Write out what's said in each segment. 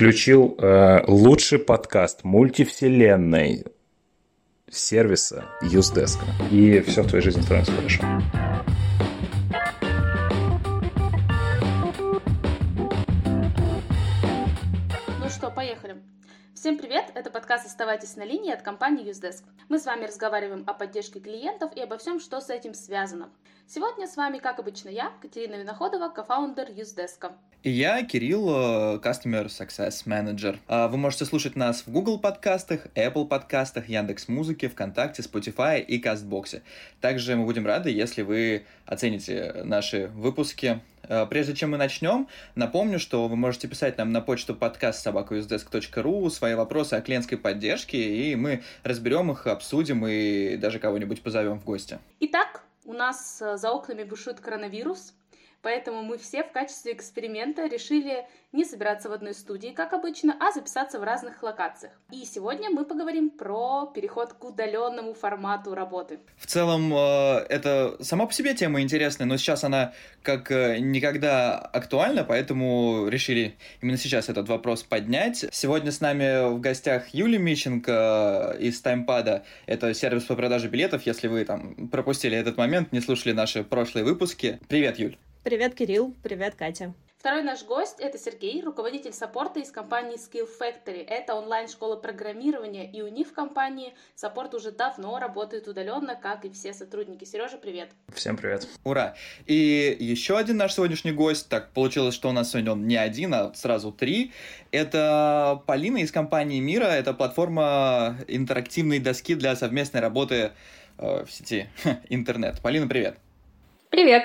включил э, лучший подкаст мультивселенной сервиса Usedesk. И все в твоей жизни становится хорошо. Подкаст «Оставайтесь на линии» от компании Usedesk. Мы с вами разговариваем о поддержке клиентов и обо всем, что с этим связано. Сегодня с вами, как обычно, я, Катерина Виноходова, кофаундер Usedesk. И я, Кирилл, э, Customer Success Manager. А вы можете слушать нас в Google подкастах, Apple подкастах, Яндекс Музыке, ВКонтакте, Spotify и Кастбоксе. Также мы будем рады, если вы оцените наши выпуски прежде чем мы начнем, напомню, что вы можете писать нам на почту подкаст собакаюздеск.ру свои вопросы о клиентской поддержке, и мы разберем их, обсудим и даже кого-нибудь позовем в гости. Итак, у нас э, за окнами бушует коронавирус, Поэтому мы все в качестве эксперимента решили не собираться в одной студии, как обычно, а записаться в разных локациях. И сегодня мы поговорим про переход к удаленному формату работы. В целом, э, это сама по себе тема интересная, но сейчас она как э, никогда актуальна, поэтому решили именно сейчас этот вопрос поднять. Сегодня с нами в гостях Юлия Мищенко э, из Таймпада. Это сервис по продаже билетов, если вы там пропустили этот момент, не слушали наши прошлые выпуски. Привет, Юль! Привет, Кирилл. Привет, Катя. Второй наш гость – это Сергей, руководитель саппорта из компании Skill Factory. Это онлайн-школа программирования, и у них в компании саппорт уже давно работает удаленно, как и все сотрудники. Сережа, привет. Всем привет. Ура. И еще один наш сегодняшний гость, так получилось, что у нас сегодня он не один, а сразу три. Это Полина из компании Мира, это платформа интерактивной доски для совместной работы э, в сети интернет. Полина, привет. Привет.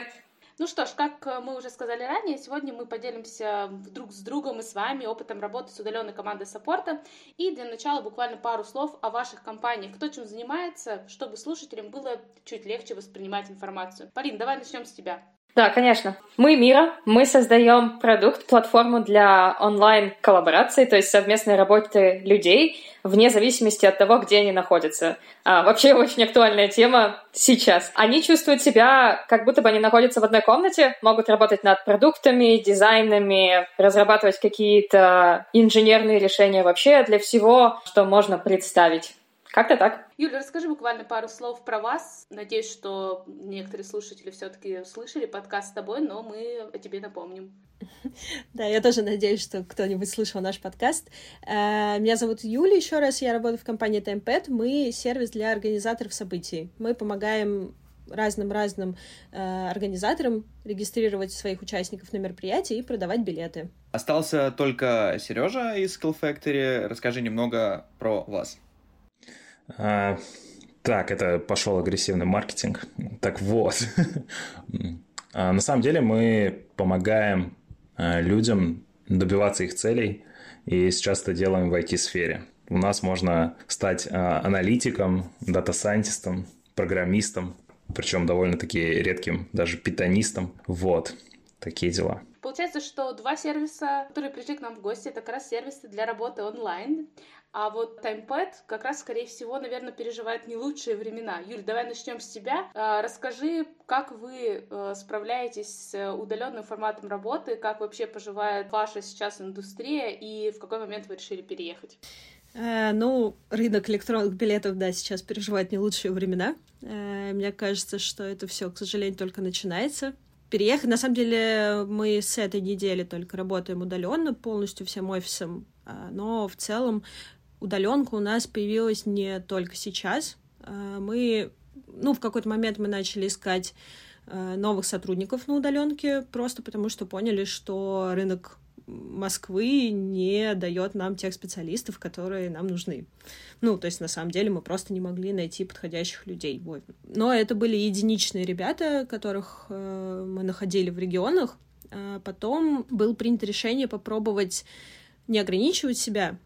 Ну что ж, как э, мы уже сказали ранее, сегодня мы поделимся друг с другом и с вами опытом работы с удаленной командой саппорта. И для начала буквально пару слов о ваших компаниях, кто чем занимается, чтобы слушателям было чуть легче воспринимать информацию. Полин, давай начнем с тебя. Да, конечно. Мы Мира, мы создаем продукт, платформу для онлайн-коллаборации, то есть совместной работы людей, вне зависимости от того, где они находятся. А, вообще очень актуальная тема сейчас. Они чувствуют себя, как будто бы они находятся в одной комнате, могут работать над продуктами, дизайнами, разрабатывать какие-то инженерные решения вообще для всего, что можно представить. Как-то так. Юля, расскажи буквально пару слов про вас. Надеюсь, что некоторые слушатели все-таки слышали подкаст с тобой, но мы о тебе напомним. Да, я тоже надеюсь, что кто-нибудь слышал наш подкаст. Э, меня зовут Юля, еще раз, я работаю в компании TimePad. Мы сервис для организаторов событий. Мы помогаем разным-разным э, организаторам регистрировать своих участников на мероприятии и продавать билеты. Остался только Сережа из Skill Factory. Расскажи немного про вас. А, так, это пошел агрессивный маркетинг. Так вот, а, на самом деле мы помогаем а, людям добиваться их целей, и сейчас это делаем в IT-сфере. У нас можно стать а, аналитиком, дата-сайентистом, программистом, причем довольно-таки редким, даже питанистом. Вот, такие дела. Получается, что два сервиса, которые пришли к нам в гости, это как раз сервисы для работы онлайн. А вот TimePad как раз, скорее всего, наверное, переживает не лучшие времена. Юль, давай начнем с тебя. А, расскажи, как вы э, справляетесь с удаленным форматом работы, как вообще поживает ваша сейчас индустрия и в какой момент вы решили переехать? Э, ну, рынок электронных билетов, да, сейчас переживает не лучшие времена. Э, мне кажется, что это все, к сожалению, только начинается. Переехать, на самом деле, мы с этой недели только работаем удаленно полностью всем офисом, а, но в целом удаленка у нас появилась не только сейчас. А, мы, ну, в какой-то момент мы начали искать а, новых сотрудников на удаленке, просто потому что поняли, что рынок Москвы не дает нам тех специалистов, которые нам нужны. Ну, то есть, на самом деле, мы просто не могли найти подходящих людей. Вот. Но это были единичные ребята, которых э, мы находили в регионах. А потом было принято решение попробовать не ограничивать себя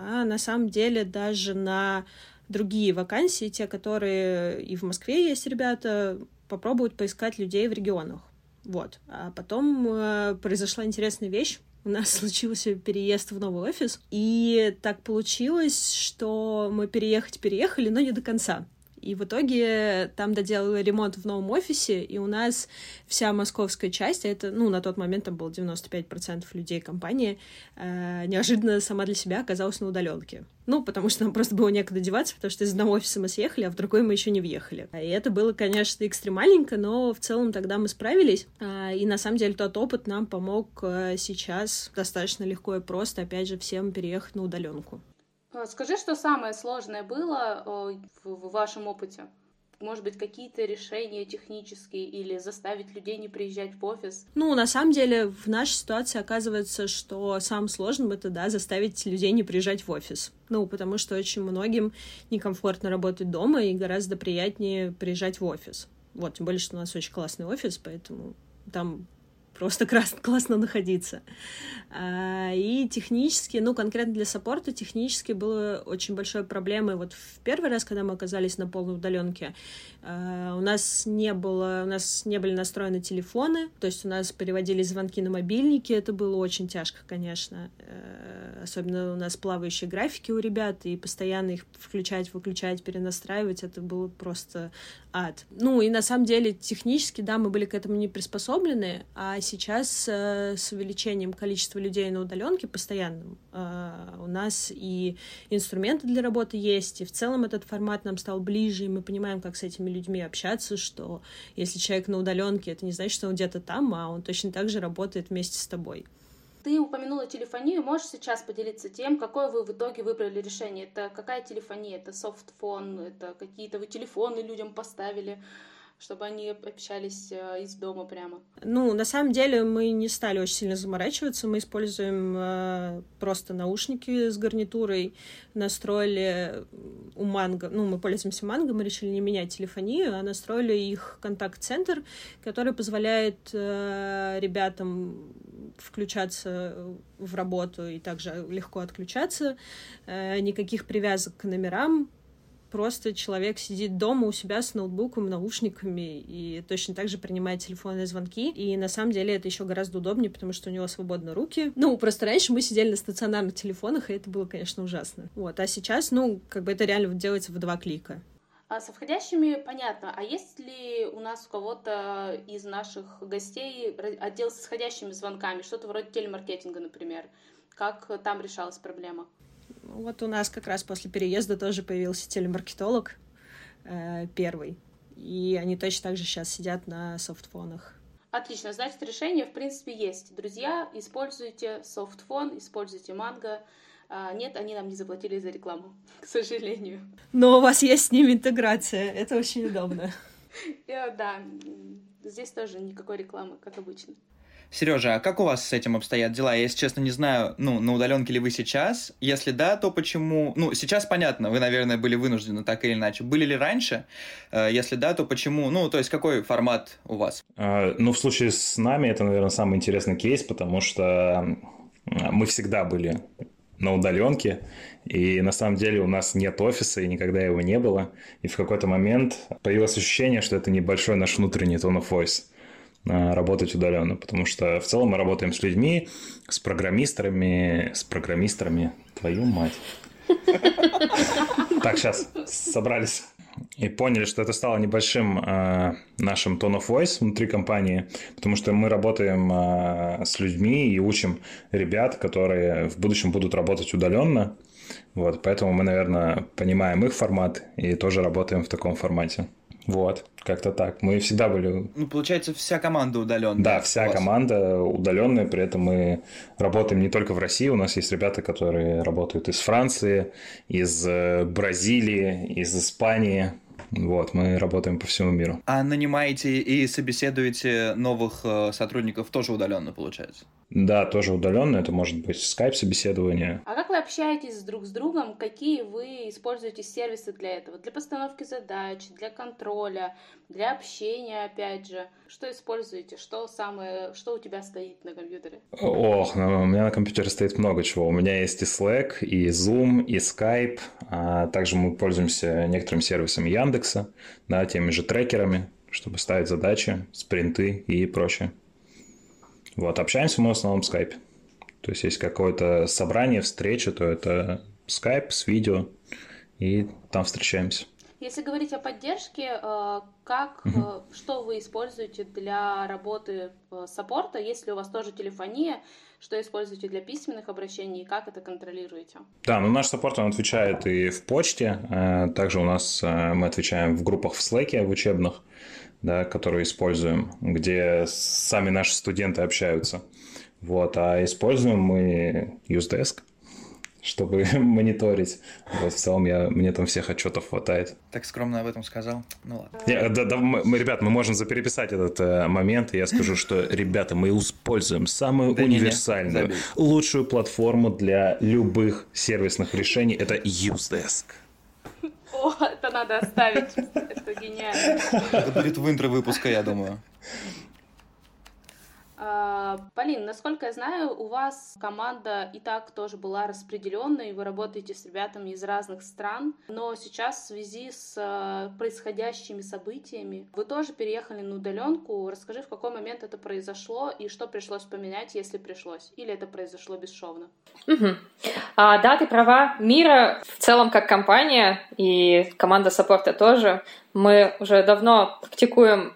а на самом деле даже на другие вакансии, те, которые и в Москве есть ребята, попробуют поискать людей в регионах. Вот. А потом э, произошла интересная вещь. У нас случился переезд в новый офис, и так получилось, что мы переехать переехали, но не до конца. И в итоге там доделали ремонт в новом офисе, и у нас вся московская часть, а это, ну, на тот момент там было 95% людей компании, э, неожиданно сама для себя оказалась на удаленке. Ну, потому что нам просто было некуда деваться, потому что из одного офиса мы съехали, а в другой мы еще не въехали. И это было, конечно, экстремальненько, но в целом тогда мы справились. А, и на самом деле тот опыт нам помог э, сейчас достаточно легко и просто, опять же, всем переехать на удаленку. А, скажи, что самое сложное было в вашем опыте? может быть, какие-то решения технические или заставить людей не приезжать в офис? Ну, на самом деле, в нашей ситуации оказывается, что самым сложным это, да, заставить людей не приезжать в офис. Ну, потому что очень многим некомфортно работать дома и гораздо приятнее приезжать в офис. Вот, тем более, что у нас очень классный офис, поэтому там просто классно находиться. А, и технически, ну, конкретно для саппорта, технически было очень большой проблемой. Вот в первый раз, когда мы оказались на полной удаленке, а, у нас не было, у нас не были настроены телефоны, то есть у нас переводили звонки на мобильники, это было очень тяжко, конечно. Э, особенно у нас плавающие графики у ребят, и постоянно их включать, выключать, перенастраивать, это было просто ад. Ну, и на самом деле технически, да, мы были к этому не приспособлены, а сейчас э, с увеличением количества людей на удаленке постоянным э, у нас и инструменты для работы есть, и в целом этот формат нам стал ближе, и мы понимаем, как с этими людьми общаться, что если человек на удаленке, это не значит, что он где-то там, а он точно так же работает вместе с тобой. Ты упомянула телефонию, можешь сейчас поделиться тем, какое вы в итоге выбрали решение? Это какая телефония? Это софтфон, это какие-то вы телефоны людям поставили? Чтобы они общались э, из дома прямо? Ну, на самом деле мы не стали очень сильно заморачиваться. Мы используем э, просто наушники с гарнитурой, настроили у Манго, ну, мы пользуемся Манго, мы решили не менять телефонию, а настроили их контакт-центр, который позволяет э, ребятам включаться в работу и также легко отключаться, э, никаких привязок к номерам, просто человек сидит дома у себя с ноутбуком, наушниками и точно так же принимает телефонные звонки. И на самом деле это еще гораздо удобнее, потому что у него свободны руки. Ну, просто раньше мы сидели на стационарных телефонах, и это было, конечно, ужасно. Вот, а сейчас, ну, как бы это реально делается в два клика. А со входящими понятно. А есть ли у нас у кого-то из наших гостей отдел с исходящими звонками? Что-то вроде телемаркетинга, например. Как там решалась проблема? Вот у нас как раз после переезда тоже появился телемаркетолог э, первый. И они точно так же сейчас сидят на софтфонах. Отлично, значит, решение, в принципе, есть. Друзья, используйте софтфон, используйте манго. А, нет, они нам не заплатили за рекламу, к сожалению. Но у вас есть с ними интеграция, это очень удобно. Да, здесь тоже никакой рекламы, как обычно. Сережа, а как у вас с этим обстоят дела? Я, если честно, не знаю, ну, на удаленке ли вы сейчас? Если да, то почему? Ну, сейчас понятно, вы, наверное, были вынуждены так или иначе. Были ли раньше? Э, если да, то почему? Ну, то есть, какой формат у вас? А, ну, в случае с нами это, наверное, самый интересный кейс, потому что мы всегда были на удаленке, и на самом деле у нас нет офиса, и никогда его не было. И в какой-то момент появилось ощущение, что это небольшой наш внутренний tone of voice работать удаленно, потому что в целом мы работаем с людьми, с программистерами, с программистерами, твою мать. Так, сейчас собрались и поняли, что это стало небольшим э, нашим tone of voice внутри компании, потому что мы работаем э, с людьми и учим ребят, которые в будущем будут работать удаленно. Вот, поэтому мы, наверное, понимаем их формат и тоже работаем в таком формате. Вот, как-то так. Мы всегда были... Ну, получается, вся команда удаленная. Да, вся команда удаленная, при этом мы работаем не только в России, у нас есть ребята, которые работают из Франции, из э, Бразилии, из Испании, вот, мы работаем по всему миру. А нанимаете и собеседуете новых э, сотрудников тоже удаленно, получается? Да, тоже удаленно. Это может быть скайп-собеседование. А как вы общаетесь друг с другом? Какие вы используете сервисы для этого? Для постановки задач, для контроля, для общения, опять же. Что используете? Что самое, что у тебя стоит на компьютере? Ох, ну, у меня на компьютере стоит много чего. У меня есть и Slack, и Zoom, и Skype. А также мы пользуемся некоторыми сервисами Яндекса, да, теми же трекерами, чтобы ставить задачи, спринты и прочее. Вот, общаемся мы в основном в скайпе. То есть, есть какое-то собрание, встреча, то это скайп с видео, и там встречаемся. Если говорить о поддержке, э, как, угу. что вы используете для работы саппорта? Есть ли у вас тоже телефония? Что используете для письменных обращений и как это контролируете? Да, ну наш саппорт, он отвечает и в почте. Также у нас мы отвечаем в группах в Slack, в учебных, да, которые используем, где сами наши студенты общаются. Вот, а используем мы UseDesk чтобы мониторить. Вот, в целом я, мне там всех отчетов хватает. Так скромно об этом сказал. Ну ладно. Я, да, да, мы, мы, ребят, мы можем запереписать этот э, момент, и я скажу, что, ребята, мы используем самую да универсальную, не, не. лучшую платформу для любых сервисных решений. Это UseDesk. О, это надо оставить. Это гениально. Это будет в интро выпуска, я думаю. А, Полин, насколько я знаю, у вас команда и так тоже была распределенной, вы работаете с ребятами из разных стран, но сейчас в связи с а, происходящими событиями вы тоже переехали на удаленку. Расскажи, в какой момент это произошло и что пришлось поменять, если пришлось, или это произошло бесшовно? Угу. А, да, ты права. Miro в целом как компания и команда саппорта тоже. Мы уже давно практикуем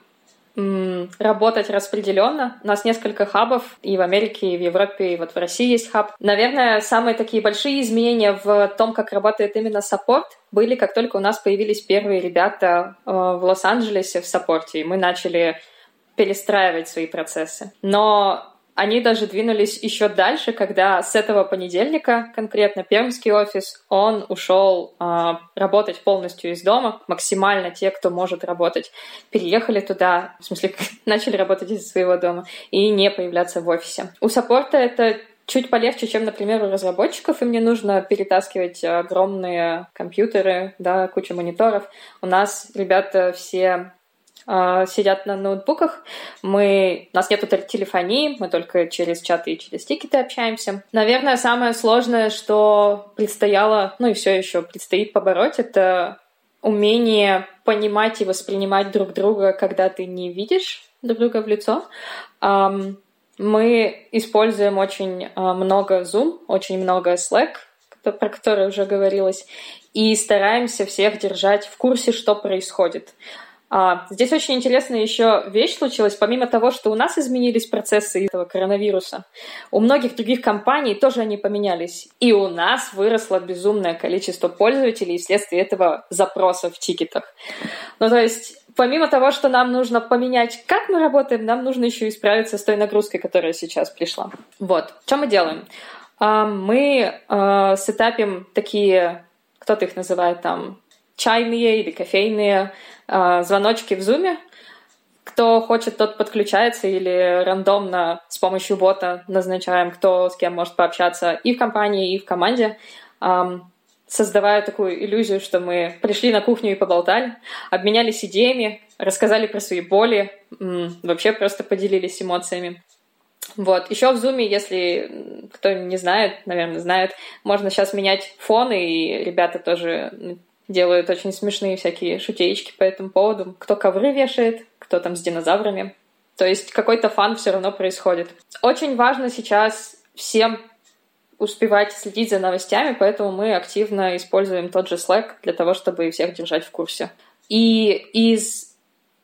работать распределенно. У нас несколько хабов и в Америке, и в Европе, и вот в России есть хаб. Наверное, самые такие большие изменения в том, как работает именно саппорт, были, как только у нас появились первые ребята э, в Лос-Анджелесе в саппорте, и мы начали перестраивать свои процессы. Но они даже двинулись еще дальше, когда с этого понедельника, конкретно пермский офис, он ушел э, работать полностью из дома. Максимально те, кто может работать, переехали туда, в смысле, начали работать из своего дома и не появляться в офисе. У саппорта это чуть полегче, чем, например, у разработчиков. Им не нужно перетаскивать огромные компьютеры, да, кучу мониторов. У нас ребята все а, сидят на ноутбуках. Мы, у нас нету телефонии, мы только через чаты и через тикеты общаемся. Наверное, самое сложное, что предстояло, ну и все еще предстоит побороть, это умение понимать и воспринимать друг друга, когда ты не видишь друг друга в лицо. Мы используем очень а, много Zoom, очень много Slack, про который уже говорилось, и стараемся всех держать в курсе, что происходит. А, здесь очень интересная еще вещь случилась. Помимо того, что у нас изменились процессы этого коронавируса, у многих других компаний тоже они поменялись. И у нас выросло безумное количество пользователей вследствие этого запроса в тикетах. Ну, то есть помимо того, что нам нужно поменять, как мы работаем, нам нужно еще и справиться с той нагрузкой, которая сейчас пришла. Вот, что мы делаем? А, мы а, сетапим такие, кто-то их называет там чайные или кофейные э, звоночки в зуме. Кто хочет, тот подключается или рандомно с помощью бота назначаем, кто с кем может пообщаться и в компании, и в команде, э, создавая такую иллюзию, что мы пришли на кухню и поболтали, обменялись идеями, рассказали про свои боли, вообще просто поделились эмоциями. Вот. Еще в Zoom, если кто не знает, наверное, знает, можно сейчас менять фоны, и ребята тоже делают очень смешные всякие шутеечки по этому поводу. Кто ковры вешает, кто там с динозаврами. То есть какой-то фан все равно происходит. Очень важно сейчас всем успевать следить за новостями, поэтому мы активно используем тот же Slack для того, чтобы всех держать в курсе. И из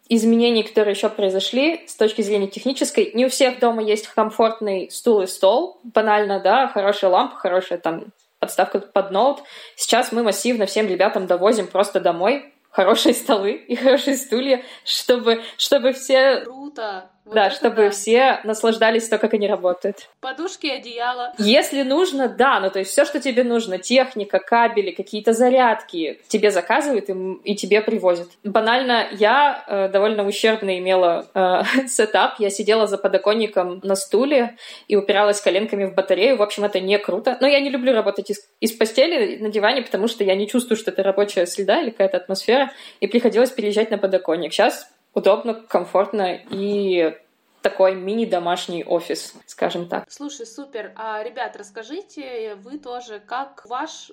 изменений, которые еще произошли с точки зрения технической, не у всех дома есть комфортный стул и стол, банально, да, хорошая лампа, хорошая там подставка под ноут. Сейчас мы массивно всем ребятам довозим просто домой хорошие столы и хорошие стулья, чтобы, чтобы все... Круто! Вот да, чтобы да. все наслаждались то, как они работают. Подушки, одеяло. Если нужно, да, ну то есть все, что тебе нужно, техника, кабели, какие-то зарядки, тебе заказывают и, и тебе привозят. Банально, я э, довольно ущербно имела э, сетап. Я сидела за подоконником на стуле и упиралась коленками в батарею. В общем, это не круто. Но я не люблю работать из, из постели на диване, потому что я не чувствую, что это рабочая среда или какая-то атмосфера, и приходилось переезжать на подоконник. Сейчас удобно, комфортно и такой мини-домашний офис, скажем так. Слушай, супер. А, ребят, расскажите вы тоже, как ваш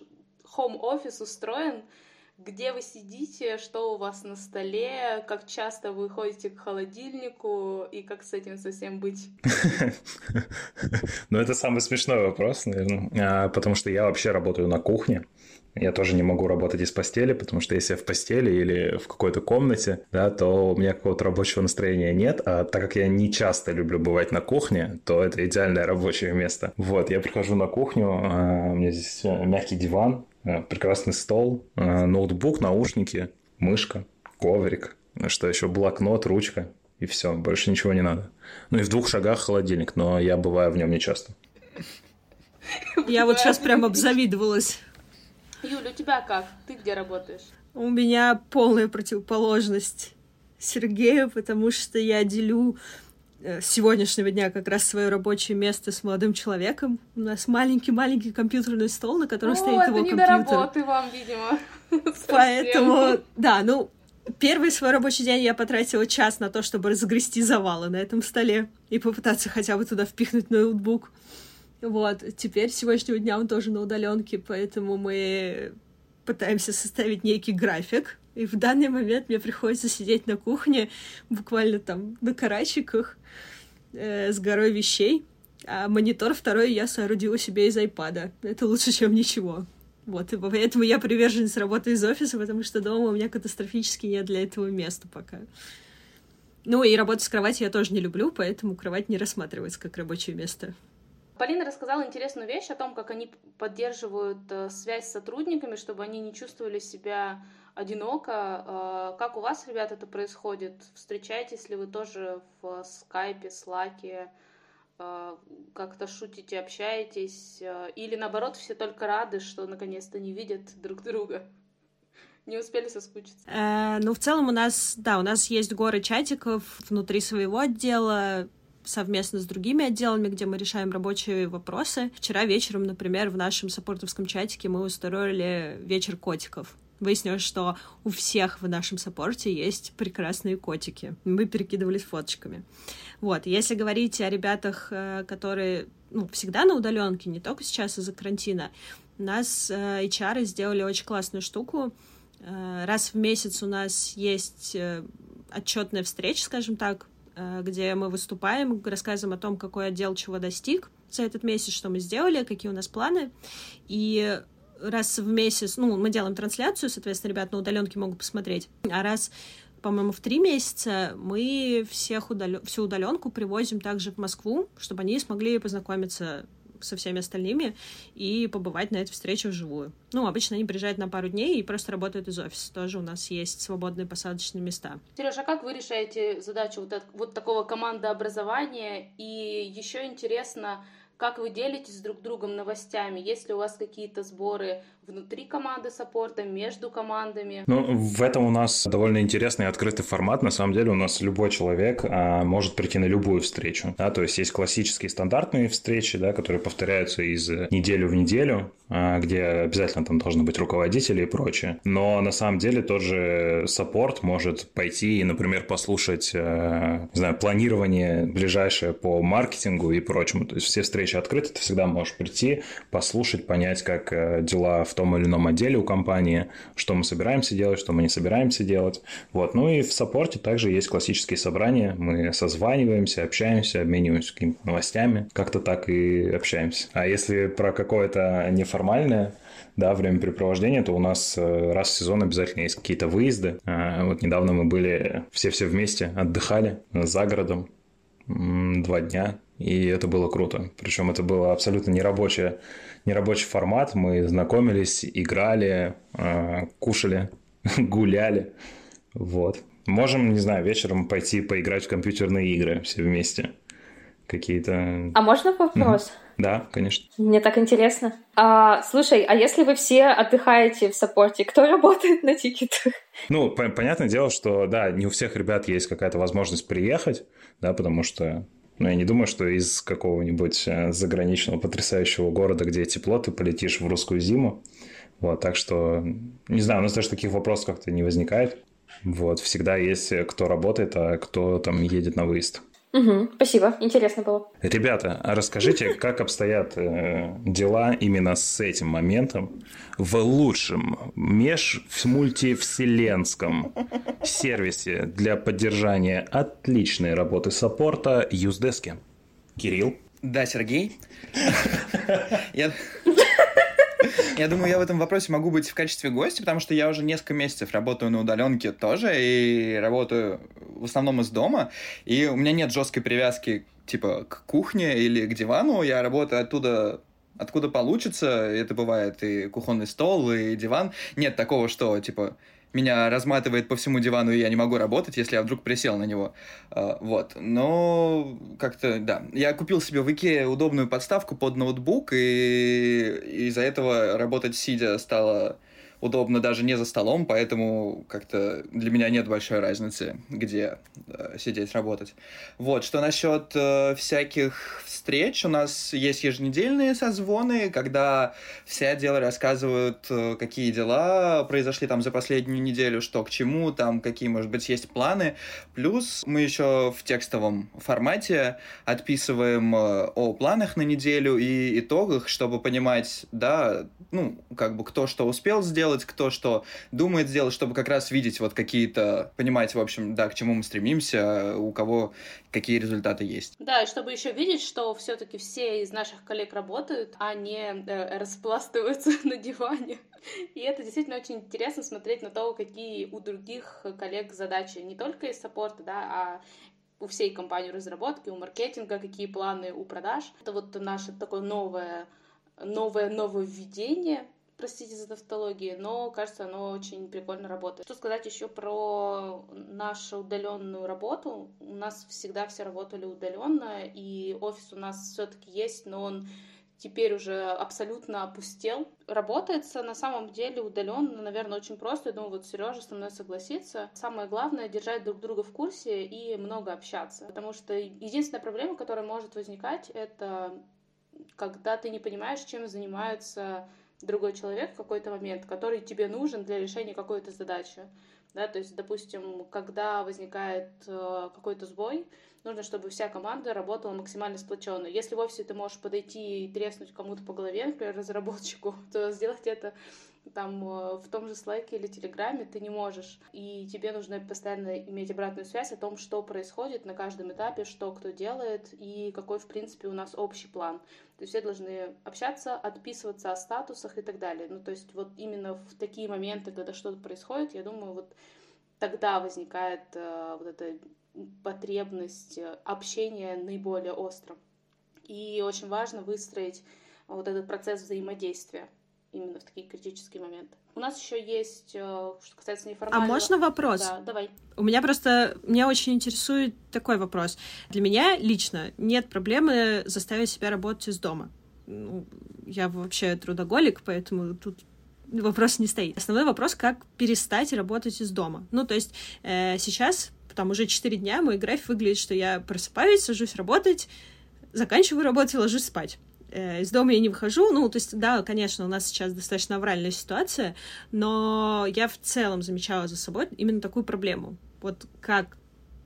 home офис устроен, где вы сидите, что у вас на столе, как часто вы ходите к холодильнику и как с этим совсем быть? Ну, это самый смешной вопрос, наверное, а, потому что я вообще работаю на кухне. Я тоже не могу работать из постели, потому что если я в постели или в какой-то комнате, да, то у меня какого-то рабочего настроения нет. А так как я не часто люблю бывать на кухне, то это идеальное рабочее место. Вот, я прихожу на кухню, а, у меня здесь э, мягкий диван, э, прекрасный стол, э, ноутбук, наушники, мышка, коврик, что еще, блокнот, ручка, и все, больше ничего не надо. Ну и в двух шагах холодильник, но я бываю в нем не часто. Я вот сейчас прям обзавидовалась. Юля, у тебя как? Ты где работаешь? У меня полная противоположность Сергею, потому что я делю с сегодняшнего дня как раз свое рабочее место с молодым человеком. У нас маленький-маленький компьютерный стол, на котором О, стоит это его не компьютер. До работы вам, видимо. Поэтому, да, ну, первый свой рабочий день я потратила час на то, чтобы разгрести завалы на этом столе и попытаться хотя бы туда впихнуть ноутбук. Вот, теперь с сегодняшнего дня он тоже на удаленке, поэтому мы пытаемся составить некий график. И в данный момент мне приходится сидеть на кухне, буквально там на карачиках, э, с горой вещей. А монитор второй я соорудила себе из айпада. Это лучше, чем ничего. Вот, и поэтому я приверженец работы из офиса, потому что дома у меня катастрофически нет для этого места пока. Ну и работать с кроватью я тоже не люблю, поэтому кровать не рассматривается как рабочее место. Полина рассказала интересную вещь о том, как они поддерживают э, связь с сотрудниками, чтобы они не чувствовали себя одиноко. Э, как у вас, ребят, это происходит? Встречаетесь ли вы тоже в скайпе, слаке? Э, как-то шутите, общаетесь? Или наоборот, все только рады, что наконец-то не видят друг друга? Не успели соскучиться? Э, ну, в целом у нас, да, у нас есть горы чатиков внутри своего отдела, совместно с другими отделами, где мы решаем рабочие вопросы. Вчера вечером, например, в нашем саппортовском чатике мы устроили вечер котиков. Выяснилось, что у всех в нашем саппорте есть прекрасные котики. Мы перекидывались фоточками. Вот, если говорить о ребятах, э, которые ну, всегда на удаленке, не только сейчас из-за карантина, у нас э, HR сделали очень классную штуку. Э, раз в месяц у нас есть отчетная встреча, скажем так, где мы выступаем, рассказываем о том, какой отдел чего достиг за этот месяц, что мы сделали, какие у нас планы. И раз в месяц, ну, мы делаем трансляцию, соответственно, ребят на удаленке могут посмотреть, а раз по-моему, в три месяца мы всех удален... всю удаленку привозим также в Москву, чтобы они смогли познакомиться со всеми остальными и побывать на этой встрече вживую. Ну, обычно они приезжают на пару дней и просто работают из офиса. Тоже у нас есть свободные посадочные места. Сережа, а как вы решаете задачу вот, вот такого командообразования? И еще интересно, как вы делитесь друг другом новостями? Есть ли у вас какие-то сборы внутри команды саппорта, между командами? Ну, в этом у нас довольно интересный открытый формат. На самом деле у нас любой человек а, может прийти на любую встречу. Да? То есть есть классические стандартные встречи, да, которые повторяются из недели в неделю, а, где обязательно там должны быть руководители и прочее. Но на самом деле тот же саппорт может пойти и, например, послушать, а, не знаю, планирование ближайшее по маркетингу и прочему. То есть все встречи открыты, ты всегда можешь прийти, послушать, понять, как э, дела в том или ином отделе у компании, что мы собираемся делать, что мы не собираемся делать. Вот. Ну и в саппорте также есть классические собрания. Мы созваниваемся, общаемся, обмениваемся какими-то новостями. Как-то так и общаемся. А если про какое-то неформальное да, времяпрепровождение, то у нас э, раз в сезон обязательно есть какие-то выезды. А, вот недавно мы были все-все вместе, отдыхали за городом два дня, и это было круто. Причем это было абсолютно нерабочее нерабочий формат. Мы знакомились, играли, а, кушали, гуляли. Вот. Можем, не знаю, вечером пойти поиграть в компьютерные игры все вместе. Какие-то... А можно вопрос? Да, конечно. Мне так интересно. А, слушай, а если вы все отдыхаете в саппорте, кто работает на тикетах? Ну, по- понятное дело, что, да, не у всех ребят есть какая-то возможность приехать, да, потому что но я не думаю, что из какого-нибудь э, заграничного потрясающего города, где тепло, ты полетишь в русскую зиму. Вот, так что, не знаю, у нас даже таких вопросов как-то не возникает. Вот, всегда есть кто работает, а кто там едет на выезд. Угу, спасибо, интересно было. Ребята, а расскажите, как обстоят э, дела именно с этим моментом в лучшем межмультивселенском сервисе для поддержания отличной работы саппорта Юздеске? Кирилл? Да, Сергей. Я думаю, я в этом вопросе могу быть в качестве гостя, потому что я уже несколько месяцев работаю на удаленке тоже и работаю в основном из дома. И у меня нет жесткой привязки типа к кухне или к дивану. Я работаю оттуда откуда получится. Это бывает и кухонный стол, и диван. Нет такого, что типа меня разматывает по всему дивану, и я не могу работать, если я вдруг присел на него. А, вот. Но как-то, да. Я купил себе в Икее удобную подставку под ноутбук, и из-за этого работать сидя стало удобно даже не за столом, поэтому как-то для меня нет большой разницы, где э, сидеть, работать. Вот, что насчет э, всяких встреч, у нас есть еженедельные созвоны, когда все отделы рассказывают, э, какие дела произошли там за последнюю неделю, что к чему, там какие, может быть, есть планы. Плюс мы еще в текстовом формате отписываем э, о планах на неделю и итогах, чтобы понимать, да, ну, как бы кто что успел сделать, кто что думает сделать, чтобы как раз видеть вот какие-то, понимать, в общем, да, к чему мы стремимся, у кого какие результаты есть. Да, и чтобы еще видеть, что все-таки все из наших коллег работают, а не э, распластываются на диване. И это действительно очень интересно смотреть на то, какие у других коллег задачи, не только из саппорта, да, а у всей компании разработки, у маркетинга, какие планы у продаж. Это вот наше такое новое новое нововведение, простите за тавтологию, но кажется, оно очень прикольно работает. Что сказать еще про нашу удаленную работу? У нас всегда все работали удаленно, и офис у нас все-таки есть, но он теперь уже абсолютно опустел. Работается на самом деле удаленно, наверное, очень просто. Я думаю, вот Сережа со мной согласится. Самое главное держать друг друга в курсе и много общаться. Потому что единственная проблема, которая может возникать, это когда ты не понимаешь, чем занимается другой человек в какой-то момент, который тебе нужен для решения какой-то задачи. Да, то есть, допустим, когда возникает э, какой-то сбой, нужно, чтобы вся команда работала максимально сплоченно. Если в офисе ты можешь подойти и треснуть кому-то по голове, например, разработчику, то сделать это там э, в том же Slack или Телеграме ты не можешь. И тебе нужно постоянно иметь обратную связь о том, что происходит на каждом этапе, что кто делает и какой, в принципе, у нас общий план. То есть все должны общаться, отписываться о статусах и так далее. Ну, то есть вот именно в такие моменты, когда что-то происходит, я думаю, вот тогда возникает э, вот эта потребность общения наиболее остро. И очень важно выстроить вот этот процесс взаимодействия именно в такие критические моменты. У нас еще есть, э, что касается неформального... А можно вопрос? Да, давай. У меня просто, меня очень интересует такой вопрос. Для меня лично нет проблемы заставить себя работать из дома. Ну, я вообще трудоголик, поэтому тут вопрос не стоит. Основной вопрос, как перестать работать из дома. Ну, то есть э, сейчас, там уже 4 дня, мой график выглядит, что я просыпаюсь, сажусь работать, заканчиваю работать и ложусь спать. Э, из дома я не выхожу. Ну, то есть, да, конечно, у нас сейчас достаточно авральная ситуация, но я в целом замечала за собой именно такую проблему. Вот как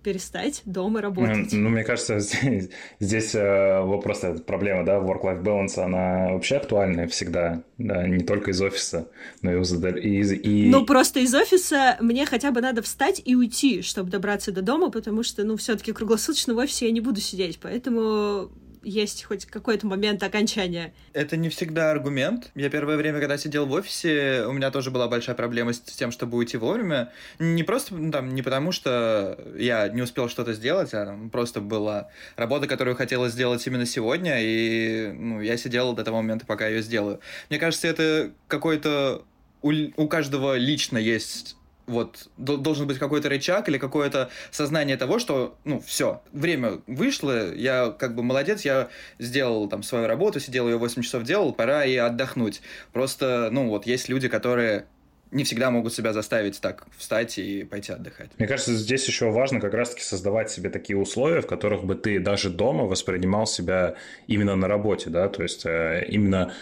перестать дома работать. Ну, ну мне кажется, здесь, здесь э, вопрос, проблема, да, work-life balance, она вообще актуальная всегда, да, не только из офиса, но и из... И, и... Ну, просто из офиса мне хотя бы надо встать и уйти, чтобы добраться до дома, потому что, ну, все таки круглосуточно в офисе я не буду сидеть, поэтому есть хоть какой-то момент окончания. Это не всегда аргумент. Я первое время, когда сидел в офисе, у меня тоже была большая проблема с тем, чтобы уйти вовремя. Не просто ну, там, не потому, что я не успел что-то сделать, а там, просто была работа, которую хотелось сделать именно сегодня, и ну, я сидел до того момента, пока ее сделаю. Мне кажется, это какой-то у, у каждого лично есть вот должен быть какой-то рычаг или какое-то сознание того, что, ну, все, время вышло, я как бы молодец, я сделал там свою работу, сидел ее 8 часов делал, пора и отдохнуть. Просто, ну, вот есть люди, которые не всегда могут себя заставить так встать и пойти отдыхать. Мне кажется, здесь еще важно как раз-таки создавать себе такие условия, в которых бы ты даже дома воспринимал себя именно на работе, да, то есть э, именно,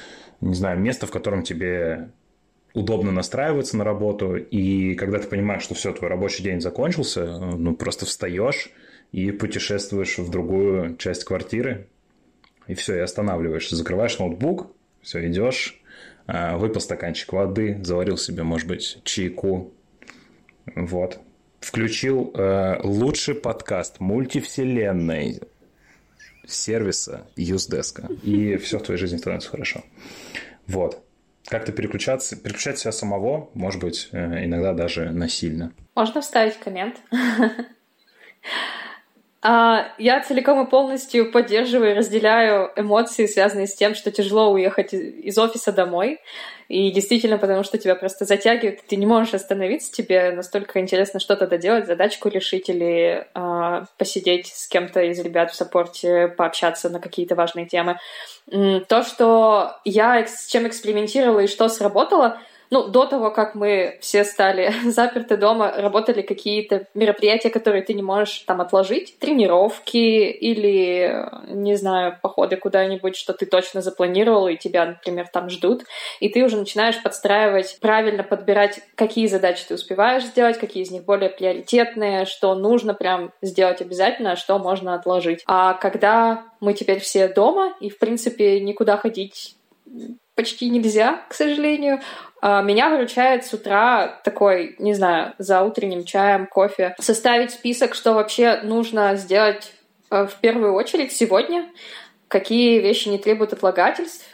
не знаю, место, в котором тебе удобно настраиваться на работу, и когда ты понимаешь, что все, твой рабочий день закончился, ну, просто встаешь, и путешествуешь в другую часть квартиры, и все, и останавливаешь. Закрываешь ноутбук, все, идешь, а, выпил стаканчик воды, заварил себе, может быть, чайку. Вот. Включил э, лучший подкаст мультивселенной сервиса Юздеска. И все в твоей жизни становится хорошо. Вот. Как-то переключаться, переключать себя самого, может быть, э, иногда даже насильно. Можно вставить коммент. А, я целиком и полностью поддерживаю и разделяю эмоции, связанные с тем, что тяжело уехать из офиса домой. И действительно, потому что тебя просто затягивает, ты не можешь остановиться, тебе настолько интересно что-то доделать, задачку решить или э, посидеть с кем-то из ребят в саппорте, пообщаться на какие-то важные темы. То, что я с чем экспериментировала и что сработало — ну, до того, как мы все стали заперты дома, работали какие-то мероприятия, которые ты не можешь там отложить, тренировки или, не знаю, походы куда-нибудь, что ты точно запланировал, и тебя, например, там ждут, и ты уже начинаешь подстраивать, правильно подбирать, какие задачи ты успеваешь сделать, какие из них более приоритетные, что нужно прям сделать обязательно, а что можно отложить. А когда мы теперь все дома, и, в принципе, никуда ходить почти нельзя, к сожалению. А, меня выручает с утра такой, не знаю, за утренним чаем, кофе, составить список, что вообще нужно сделать э, в первую очередь сегодня, какие вещи не требуют отлагательств,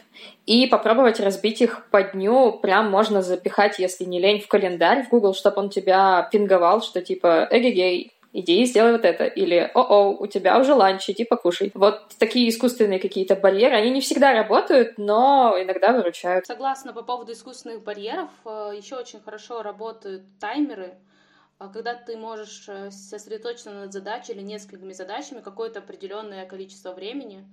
и попробовать разбить их по дню. Прям можно запихать, если не лень, в календарь в Google, чтобы он тебя пинговал, что типа эгегей, иди и сделай вот это. Или, о-о, у тебя уже ланч, иди покушай. Вот такие искусственные какие-то барьеры, они не всегда работают, но иногда выручают. Согласна по поводу искусственных барьеров. Э, Еще очень хорошо работают таймеры, а когда ты можешь э, сосредоточиться над задачей или несколькими задачами какое-то определенное количество времени.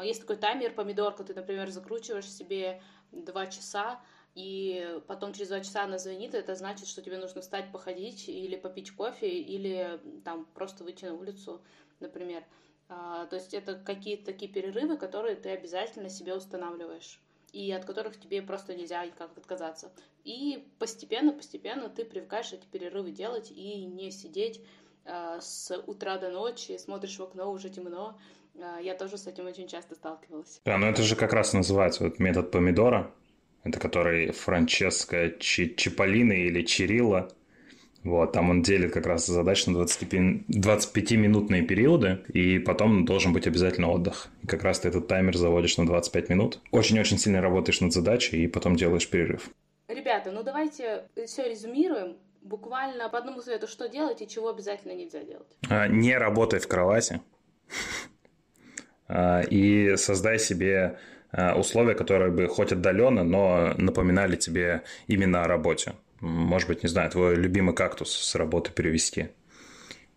Есть такой таймер помидорка, ты, например, закручиваешь себе два часа, и потом через два часа она звонит, это значит, что тебе нужно встать, походить или попить кофе, или там просто выйти на улицу, например. А, то есть это какие-то такие перерывы, которые ты обязательно себе устанавливаешь и от которых тебе просто нельзя никак отказаться. И постепенно, постепенно ты привыкаешь эти перерывы делать и не сидеть э, с утра до ночи, смотришь в окно, уже темно. Э, я тоже с этим очень часто сталкивалась. Да, ну это же как раз называется вот метод помидора. Это который Франческо Чиполлино или Чирилла. Вот, там он делит как раз задач на 25-минутные периоды, и потом должен быть обязательно отдых. И как раз ты этот таймер заводишь на 25 минут. Очень-очень сильно работаешь над задачей, и потом делаешь перерыв. Ребята, ну давайте все резюмируем. Буквально по одному совету, что делать и чего обязательно нельзя делать. А, не работай в кровати. А, и создай себе условия, которые бы хоть отдаленно, но напоминали тебе именно о работе. Может быть, не знаю, твой любимый кактус с работы перевести.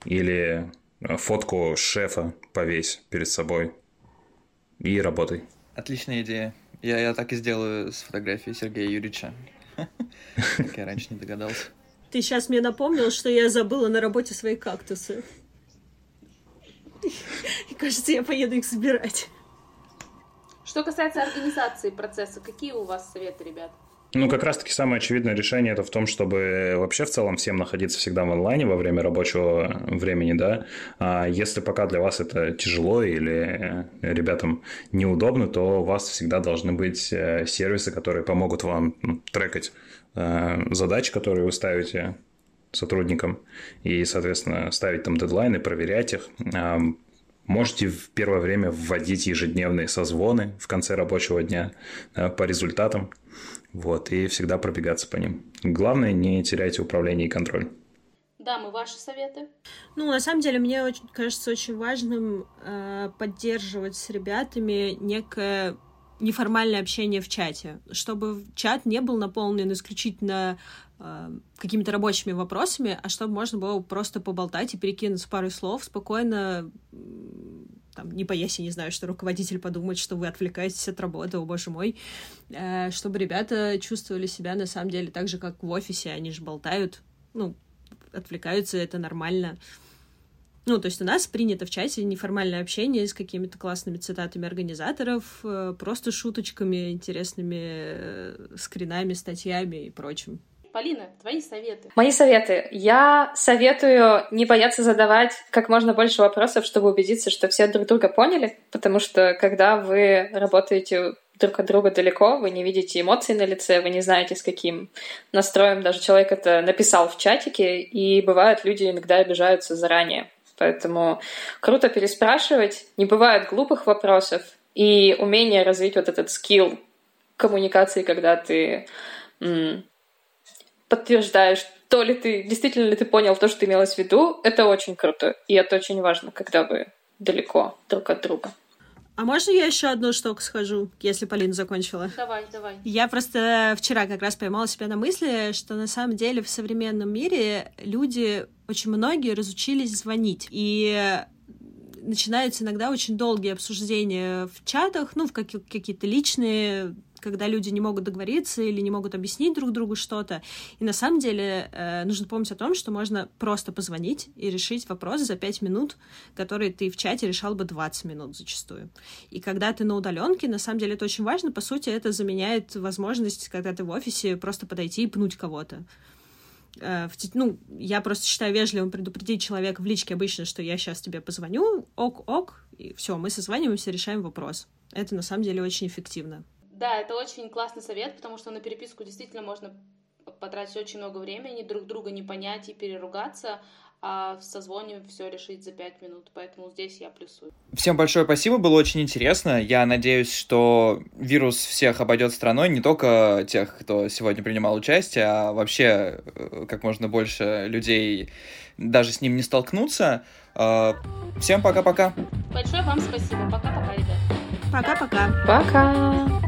Или э, фотку шефа повесь перед собой и работай. Отличная идея. Я, я так и сделаю с фотографией Сергея Юрьевича. Как я раньше не догадался. Ты сейчас мне напомнил, что я забыла на работе свои кактусы. И кажется, я поеду их собирать. Что касается организации процесса, какие у вас советы, ребят? Ну, как раз-таки самое очевидное решение это в том, чтобы вообще в целом всем находиться всегда в онлайне во время рабочего времени, да. А если пока для вас это тяжело или ребятам неудобно, то у вас всегда должны быть э, сервисы, которые помогут вам ну, трекать э, задачи, которые вы ставите сотрудникам, и, соответственно, ставить там дедлайны, проверять их, Можете в первое время вводить ежедневные созвоны в конце рабочего дня да, по результатам. Вот, и всегда пробегаться по ним. Главное, не теряйте управление и контроль. Да, мы ваши советы. Ну, на самом деле, мне очень, кажется очень важным э, поддерживать с ребятами некое неформальное общение в чате, чтобы чат не был наполнен исключительно какими-то рабочими вопросами, а чтобы можно было просто поболтать и перекинуться парой слов спокойно, там, не боясь, я не знаю, что руководитель подумает, что вы отвлекаетесь от работы, о боже мой, э, чтобы ребята чувствовали себя на самом деле так же, как в офисе, они же болтают, ну, отвлекаются, это нормально. Ну, то есть у нас принято в чате неформальное общение с какими-то классными цитатами организаторов, э, просто шуточками, интересными э, скринами, статьями и прочим. Полина, твои советы. Мои советы. Я советую не бояться задавать как можно больше вопросов, чтобы убедиться, что все друг друга поняли, потому что когда вы работаете друг от друга далеко, вы не видите эмоций на лице, вы не знаете, с каким настроем даже человек это написал в чатике, и бывают люди иногда обижаются заранее. Поэтому круто переспрашивать, не бывает глупых вопросов, и умение развить вот этот скилл коммуникации, когда ты м, подтверждаешь, то ли ты, действительно ли ты понял то, что имелось в виду, это очень круто. И это очень важно, когда вы далеко друг от друга. А можно я еще одну штуку схожу, если Полина закончила? Давай, давай. Я просто вчера как раз поймала себя на мысли, что на самом деле в современном мире люди, очень многие разучились звонить. И начинаются иногда очень долгие обсуждения в чатах, ну, в какие-то личные когда люди не могут договориться или не могут объяснить друг другу что-то. И на самом деле э, нужно помнить о том, что можно просто позвонить и решить вопрос за 5 минут, которые ты в чате решал бы 20 минут зачастую. И когда ты на удаленке, на самом деле это очень важно. По сути, это заменяет возможность, когда ты в офисе, просто подойти и пнуть кого-то э, ну, я просто считаю вежливым предупредить человека в личке обычно, что я сейчас тебе позвоню, ок-ок, и все, мы созваниваемся, решаем вопрос. Это на самом деле очень эффективно. Да, это очень классный совет, потому что на переписку действительно можно потратить очень много времени, друг друга не понять и переругаться, а в созвоне все решить за пять минут. Поэтому здесь я плюсую. Всем большое спасибо, было очень интересно. Я надеюсь, что вирус всех обойдет страной, не только тех, кто сегодня принимал участие, а вообще э, как можно больше людей даже с ним не столкнуться. А, всем пока-пока. Большое вам спасибо. Пока-пока, ребят. Пока-пока. Пока. -пока. Пока.